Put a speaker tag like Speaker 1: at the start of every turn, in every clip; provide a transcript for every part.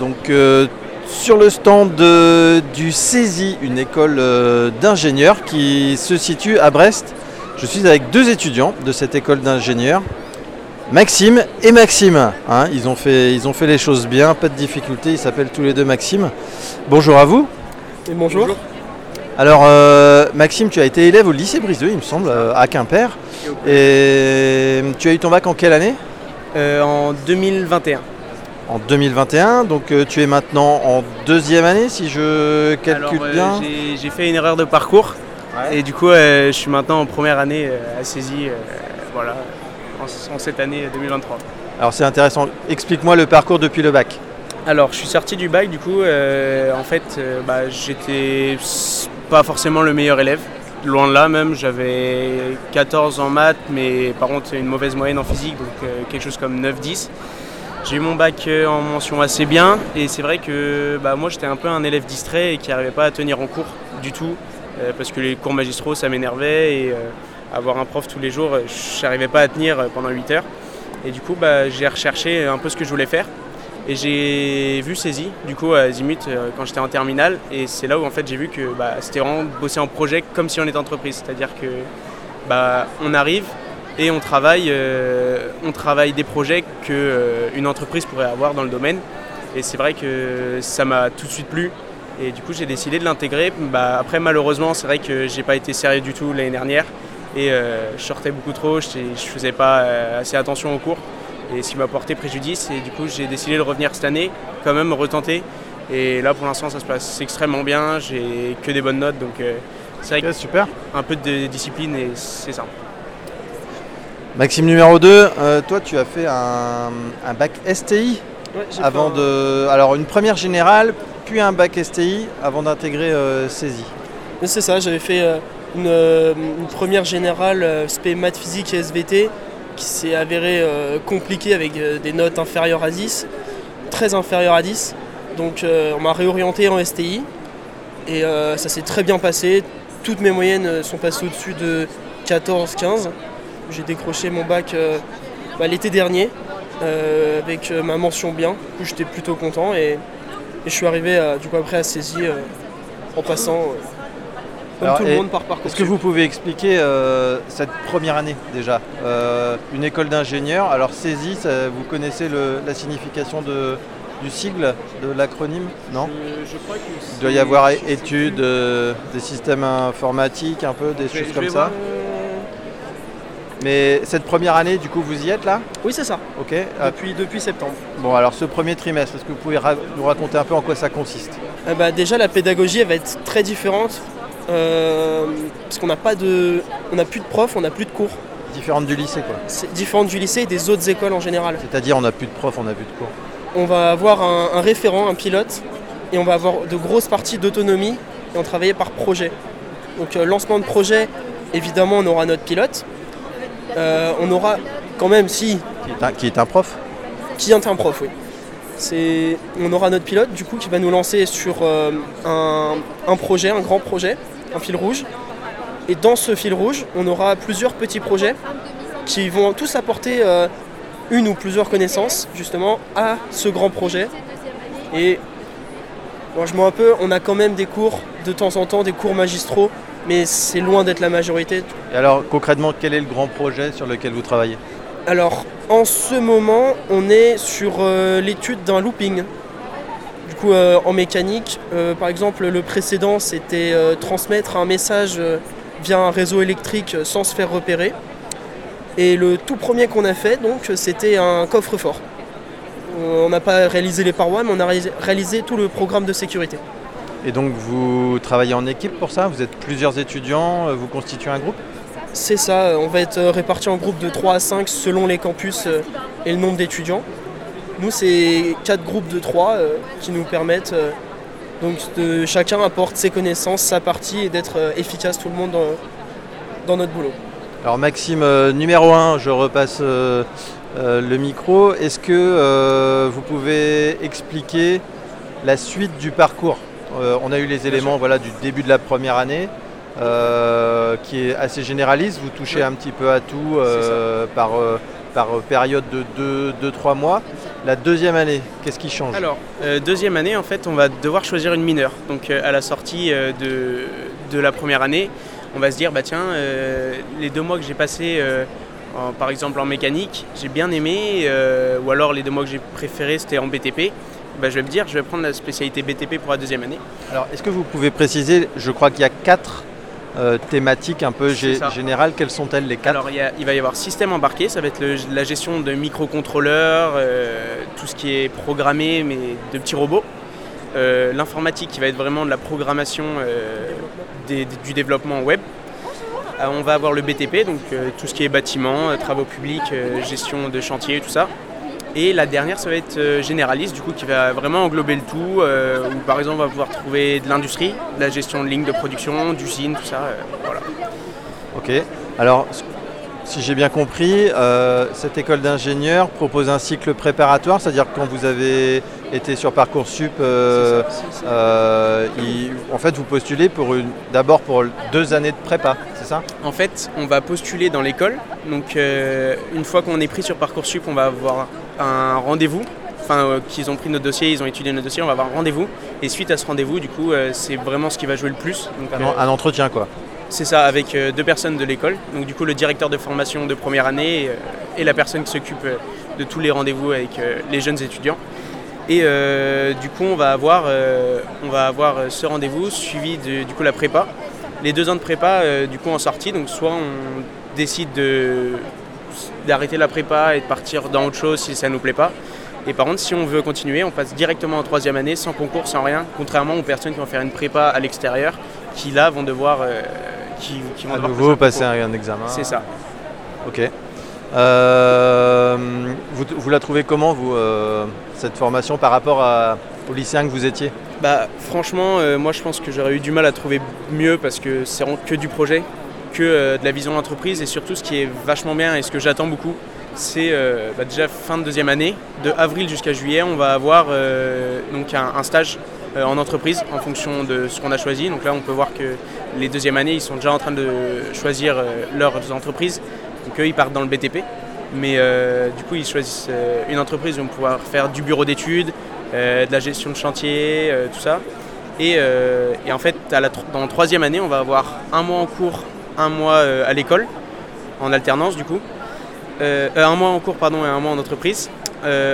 Speaker 1: Donc euh, sur le stand de- du CESI, une école euh, d'ingénieurs qui se situe à Brest. Je suis avec deux étudiants de cette école d'ingénieurs, Maxime et Maxime. hein. ils, ont fait, ils ont fait les choses bien, pas de difficulté, ils s'appellent tous les deux Maxime. Bonjour à vous.
Speaker 2: Et bonjour.
Speaker 1: Alors euh, Maxime, tu as été élève au lycée Briseux, il me semble, à Quimper. Et tu as eu ton bac en quelle année?
Speaker 2: En 2021.
Speaker 1: En 2021, donc euh, tu es maintenant en deuxième année si je calcule
Speaker 2: Alors, euh,
Speaker 1: bien.
Speaker 2: j'ai- fait une erreur de parcours et du coup euh, je suis maintenant en première année à Saisie, voilà, en, en cette année 2023.
Speaker 1: Alors c'est intéressant, explique-moi le parcours depuis le bac.
Speaker 2: Alors je suis sorti du bac du coup, en fait bah, j'étais pas forcément le meilleur élève, loin de là même, j'avais 14 en maths mais par contre une mauvaise moyenne en physique donc euh, quelque chose comme 9-10. J'ai eu mon bac euh, en mention assez bien et c'est vrai que bah, moi j'étais un peu un élève distrait et qui n'arrivait pas à tenir en cours du tout euh, parce que les cours magistraux ça m'énervait et euh, avoir un prof tous les jours je n'arrivais pas à tenir pendant 8 heures. Et du coup bah, j'ai recherché un peu ce que je voulais faire et j'ai vu Saisie du coup à Zimut quand j'étais en terminale. Et c'est là où en fait j'ai vu que bah, c'était vraiment bosser en projet comme si on était entreprise. C'est à dire que on arrive et on travaille, euh, on travaille des projets qu'une entreprise pourrait avoir dans le domaine. Et c'est vrai que ça m'a tout de suite plu. Et du coup, j'ai décidé de l'intégrer. Bah, après, malheureusement, c'est vrai que j'ai pas été sérieux du tout l'année dernière. Et euh, je sortais beaucoup trop, je ne faisais pas euh, assez attention aux cours. Et ce qui m'a porté préjudice. Et du coup, j'ai décidé de revenir cette année, quand même retenter. Et là, pour l'instant, ça se passe extrêmement bien. J'ai que des bonnes notes. Donc, euh, c'est vrai que
Speaker 1: super.
Speaker 2: un peu de discipline et c'est ça.
Speaker 1: Maxime numéro 2, toi tu as fait un, un bac STI avant de. Alors une première générale, puis un bac STI avant d'intégrer euh, Saisie.
Speaker 3: Mais C'est ça, j'avais fait euh, une, euh, une première générale euh, spé maths physique et SVT qui s'est avérée euh, compliquée avec euh, des notes inférieures à 10, très inférieures à 10. Donc euh, on m'a réorienté en STI et euh, ça s'est très bien passé. Toutes mes moyennes euh, sont passées au-dessus de 14-15. J'ai décroché mon bac euh, bah, l'été dernier euh, avec euh, ma mention bien. Du coup, J'étais plutôt content et, et je suis arrivé euh, du coup après à Saisie euh, en passant euh, comme
Speaker 1: Alors,
Speaker 3: tout le monde par parcours.
Speaker 1: Est-ce que vous pouvez expliquer euh, cette première année déjà Euh, Une école d'ingénieurs, alors Saisie, ça- vous connaissez le- la signification de, du sigle, de l'acronyme Non?
Speaker 2: Je crois
Speaker 1: Il doit y avoir études euh, des systèmes informatiques, un peu, des choses comme ça. Mais cette première année, du coup, vous y êtes là
Speaker 3: Oui, c'est ça,
Speaker 1: Ok.
Speaker 3: Depuis, depuis septembre.
Speaker 1: Bon, alors ce premier trimestre, est-ce que vous pouvez ra- nous raconter un peu en quoi ça consiste?
Speaker 3: Euh, bah, déjà, la pédagogie elle va être très différente euh, parce qu'on n'a pas de, on n'a plus de profs, on n'a plus de cours.
Speaker 1: Différente du lycée, quoi.
Speaker 3: C'est différente du lycée et des autres écoles en général.
Speaker 1: C'est-à-dire, on n'a plus de profs, on n'a plus de cours.
Speaker 3: On va avoir un, un référent, un pilote, et on va avoir de grosses parties d'autonomie et on travaille par projet. Donc euh, lancement de projet, évidemment, on aura notre pilote. Euh, on aura quand même, si
Speaker 1: Qui est un, qui est un prof
Speaker 3: qui est un prof, oui. C'est, on aura notre pilote du coup qui va nous lancer sur euh, un, un projet, un grand projet, un fil rouge. Et dans ce fil rouge, on aura plusieurs petits projets qui vont tous apporter euh, une ou plusieurs connaissances justement à ce grand projet. Et bon, je mens un peu, on a quand même des cours de temps en temps, des cours magistraux, mais c'est loin d'être la majorité.
Speaker 1: Et alors, concrètement, quel est le grand projet sur lequel vous travaillez?
Speaker 3: Alors, en ce moment, on est sur euh, l'étude d'un looping. Du coup, euh, en mécanique, euh, par exemple, le précédent, c'était transmettre un message via un réseau électrique sans se faire repérer. Et le tout premier qu'on a fait, donc, c'était un coffre-fort. On n'a pas réalisé les parois, mais on a réalisé tout le programme de sécurité.
Speaker 1: Et donc, vous travaillez en équipe pour ça? Vous êtes plusieurs étudiants, euh, vous constituez un groupe?
Speaker 3: C'est ça, on va être euh, répartis en groupes de 3 à 5 selon les campus euh, et le nombre d'étudiants. Nous, c'est quatre groupes de 3 qui nous permettent donc de chacun apporte ses connaissances, sa partie et d'être efficace tout le monde dans, dans notre boulot.
Speaker 1: Alors Maxime, euh, numéro 1, je repasse euh, euh, le micro. Est-ce que vous pouvez expliquer la suite du parcours? On a eu les éléments voilà, du début de la première année, euh, qui est assez généraliste. Vous touchez
Speaker 2: Oui.
Speaker 1: un petit peu à tout euh, par, euh, par période de 2-3 mois. La deuxième année, qu'est-ce qui change?
Speaker 2: Alors, euh, deuxième année, en fait, on va devoir choisir une mineure. Donc, euh, à la sortie euh, de, de, la première année, on va se dire, bah tiens, les deux mois que j'ai passés, par exemple en mécanique, j'ai bien aimé, ou alors les deux mois que j'ai préférés, c'était en BTP. Bah, je vais me dire, je vais prendre la spécialité BTP pour la deuxième année.
Speaker 1: Alors, est-ce que vous pouvez préciser, je crois qu'il y a quatre euh, thématiques un peu générales. Quelles sont-elles les quatre?
Speaker 2: Alors il, va y avoir système embarqué, ça va être la gestion de microcontrôleurs, euh, tout ce qui est programmé mais de petits robots. Euh, l'informatique qui va être vraiment de la programmation du développement web. on va avoir le BTP, donc tout ce qui est bâtiment, travaux publics, gestion de chantier, tout ça. Et la dernière, ça va être euh, généraliste, du coup, qui va vraiment englober le tout, euh, où par exemple, on va pouvoir trouver de l'industrie, de la gestion de lignes de production, d'usines, tout ça. Euh, voilà.
Speaker 1: Ok. Alors, si j'ai bien compris, cette école d'ingénieur propose un cycle préparatoire, c'est-à-dire que quand vous avez été sur Parcoursup, en fait, vous postulez pour d'abord pour deux années de prépa, c'est ça?
Speaker 2: En fait, on va postuler dans l'école. Donc, une fois qu'on est pris sur Parcoursup, on va avoir un rendez-vous enfin euh, qu'ils ont pris notre dossier, ils ont étudié notre dossier, on va avoir un rendez-vous. Et suite à ce rendez-vous, du coup, euh, c'est vraiment ce qui va jouer le plus.
Speaker 1: Donc, un, euh, entretien quoi.
Speaker 2: C'est ça, avec deux personnes de l'école. Donc du coup, le directeur de formation de première année et, la personne qui s'occupe de tous les rendez-vous avec les jeunes étudiants. Et du coup, on va avoir, on va avoir ce rendez-vous suivi de du coup la prépa. Les deux ans de prépa, du coup, en sortie. Donc soit on décide de d'arrêter la prépa et de partir dans autre chose si ça ne nous plaît pas. Et par contre, si on veut continuer, on passe directement en troisième année, sans concours, sans rien, contrairement aux personnes qui vont faire une prépa à l'extérieur, qui là vont devoir, euh,
Speaker 1: qui, vont à nouveau passer un, examen.
Speaker 2: C'est ça.
Speaker 1: Ok. Euh, vous, la trouvez comment, vous, euh, cette formation, par rapport à, au lycéen que vous étiez?
Speaker 2: Bah, Franchement, moi je pense que j'aurais eu du mal à trouver mieux parce que c'est que du projet que euh, de la vision d'entreprise et surtout ce qui est vachement bien et ce que j'attends beaucoup, c'est euh, bah, déjà fin de deuxième année, de avril jusqu'à juillet, on va avoir euh, donc un, stage en entreprise en fonction de ce qu'on a choisi. Donc là, on peut voir que les deuxièmes années, ils sont déjà en train de choisir leurs entreprises. Donc eux, ils partent dans le BTP. Mais du coup, ils choisissent une entreprise où ils vont pouvoir faire du bureau d'études, de la gestion de chantier, tout ça. Et, en fait, dans la troisième année, on va avoir un mois en cours un mois euh, à l'école, en alternance du coup. Euh, euh, un mois en cours pardon et un mois en entreprise.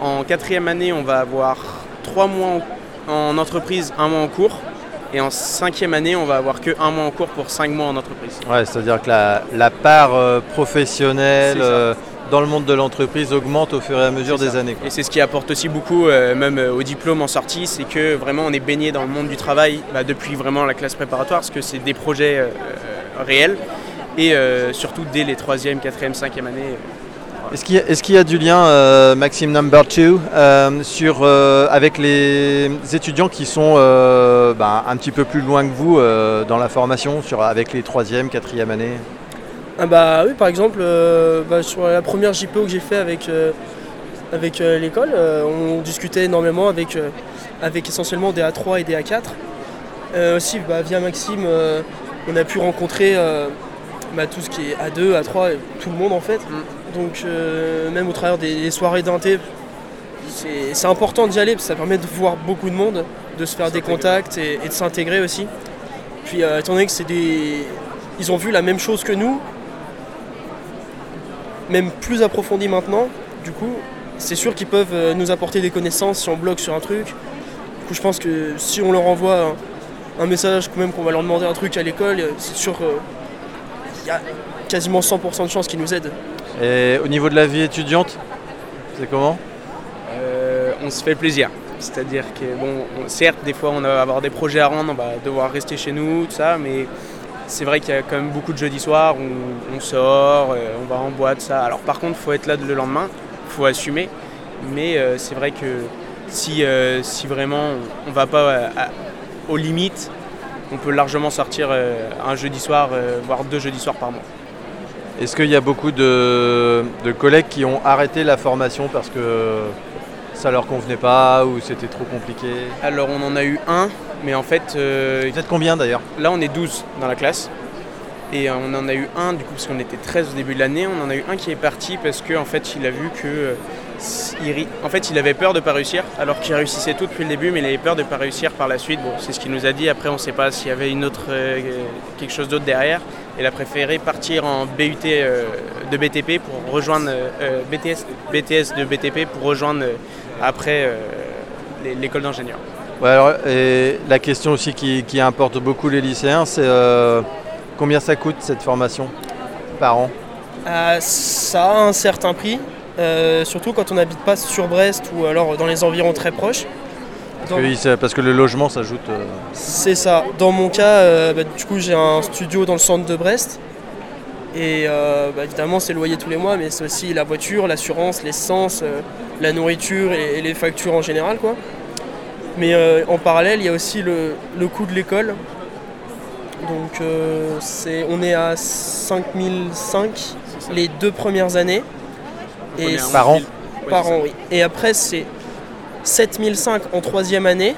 Speaker 2: en quatrième année, on va avoir trois mois en, entreprise, un mois en cours. Et en cinquième année, on va avoir que un mois en cours pour cinq mois en entreprise.
Speaker 1: Ouais, c'est-à-dire que la, part professionnelle dans le monde de l'entreprise augmente au fur et à mesure des années.
Speaker 2: Et c'est ce qui apporte aussi beaucoup, même au diplôme en sortie, c'est que vraiment on est baigné dans le monde du travail bah, depuis vraiment la classe préparatoire, parce que c'est des projets réel et euh, surtout dès les 3e, 4e, 5e années.
Speaker 1: Est-ce qu'il y, a du lien, euh, Maxime Number 2, euh, sur, avec les étudiants qui sont bah, un petit peu plus loin que vous dans la formation, sur, avec les 3e, 4e années
Speaker 3: ah bah oui, par exemple, bah, sur la première JPO que j'ai fait avec, avec l'école, on discutait énormément avec, avec essentiellement des A3 et des A4. aussi bah, via Maxime, on a pu rencontrer euh, bah, tout ce qui est A2, A3, tout le monde en fait. Mm. Donc euh, même au travers des, soirées d'inté, c'est important d'y aller parce que ça permet de voir beaucoup de monde, de se faire des contacts et, de s'intégrer aussi. Puis euh, étant donné que c'est des. Ils ont vu la même chose que nous, même plus approfondi maintenant, du coup, c'est sûr qu'ils peuvent nous apporter des connaissances si on bloque sur un truc. Du coup je pense que si on leur envoie un message quand même qu'on va leur demander un truc à l'école, c'est sûr qu'il y a quasiment 100% de chances qu'ils nous aident.
Speaker 1: Et au niveau de la vie étudiante, c'est comment
Speaker 2: euh, On se fait plaisir. C'est-à-dire que, bon, certes, des fois, on va avoir des projets à rendre, on va devoir rester chez nous, tout ça, mais c'est vrai qu'il y a quand même beaucoup de jeudis soirs où on sort, euh, on va en boîte, ça. Alors, par contre, il faut être là le lendemain, il faut assumer, mais euh, c'est vrai que si, si vraiment on ne va pas aux limites, on peut largement sortir euh, un jeudi soir, euh, voire deux jeudis soirs par mois.
Speaker 1: Est-ce qu'il y a beaucoup de, collègues qui ont arrêté la formation parce que ça leur convenait pas ou c'était trop compliqué?
Speaker 2: Alors on en a eu un, mais en fait...
Speaker 1: Euh, Vous êtes combien d'ailleurs?
Speaker 2: Là on est 12 dans la classe. Et on en a eu un, du coup, parce qu'on était 13 au début de l'année, on en a eu un qui est parti parce qu'en en fait, il a vu que. euh, en fait, il avait peur de ne pas réussir, alors qu'il réussissait tout depuis le début, mais il avait peur de ne pas réussir par la suite. Bon, c'est ce qu'il nous a dit. Après, on ne sait pas s'il y avait une autre, euh, quelque chose d'autre derrière. Il a préféré partir en BUT euh, de BTP pour rejoindre euh, BTS, BTS de BTP pour rejoindre euh, après euh, l'école d'ingénieur.
Speaker 1: Ouais, alors, et la question aussi qui, importe beaucoup les lycéens, c'est euh, combien ça coûte cette formation par an
Speaker 3: Euh, ça a un certain prix, euh, surtout quand on n'habite pas sur Brest ou alors dans les environs très proches. Dans-
Speaker 1: Oui, c'est parce que le logement s'ajoute. euh,
Speaker 3: C'est ça. Dans mon cas, bah, du coup, j'ai un studio dans le centre de Brest. Et bah, évidemment, c'est le loyer tous les mois, mais c'est aussi la voiture, l'assurance, l'essence, la nourriture et, et les factures en général. Quoi. Mais en parallèle, il y a aussi le, le coût de l'école. Donc, euh, c'est, on est à 5005
Speaker 2: C'est ça.
Speaker 3: les deux premières années. Et
Speaker 1: Par
Speaker 2: 11
Speaker 1: an
Speaker 2: 000. Ouais,
Speaker 3: par an, oui. Et après, c'est 7005 en troisième année,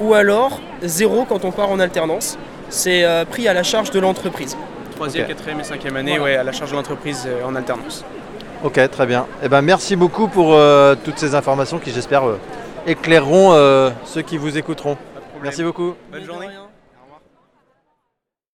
Speaker 3: ou alors zéro quand on part en alternance. C'est euh, pris à la charge de l'entreprise.
Speaker 2: Troisième, quatrième et cinquième année,
Speaker 3: Voilà.
Speaker 2: ouais, à la charge de l'entreprise euh, en alternance.
Speaker 1: Ok, très bien. Eh ben, merci beaucoup pour euh, toutes ces informations qui, j'espère, euh, éclaireront euh, ceux qui vous écouteront. Merci beaucoup.
Speaker 2: Bonne journée.